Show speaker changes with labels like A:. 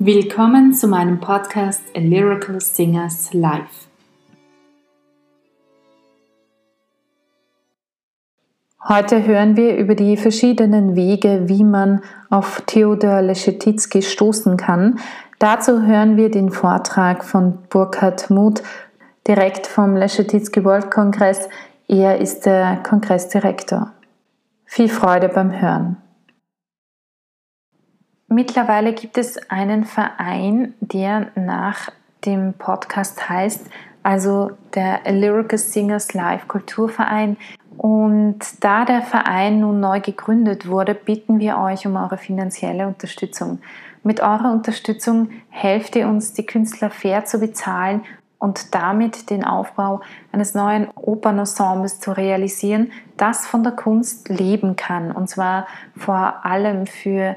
A: Willkommen zu meinem Podcast A Lyrical Singers Live. Heute hören wir über die verschiedenen Wege, wie man auf Theodor Leschetizky stoßen kann. Dazu hören wir den Vortrag von Burkhard Muth direkt vom Leschetizky World Kongress. Er ist der Kongressdirektor. Viel Freude beim Hören. Mittlerweile gibt es einen Verein, der nach dem Podcast heißt, also der Lyrical Singers Live Kulturverein. Und da der Verein nun neu gegründet wurde, bitten wir euch um eure finanzielle Unterstützung. Mit eurer Unterstützung helft ihr uns, die Künstler fair zu bezahlen und damit den Aufbau eines neuen Opernensembles zu realisieren, das von der Kunst leben kann. Und zwar vor allem für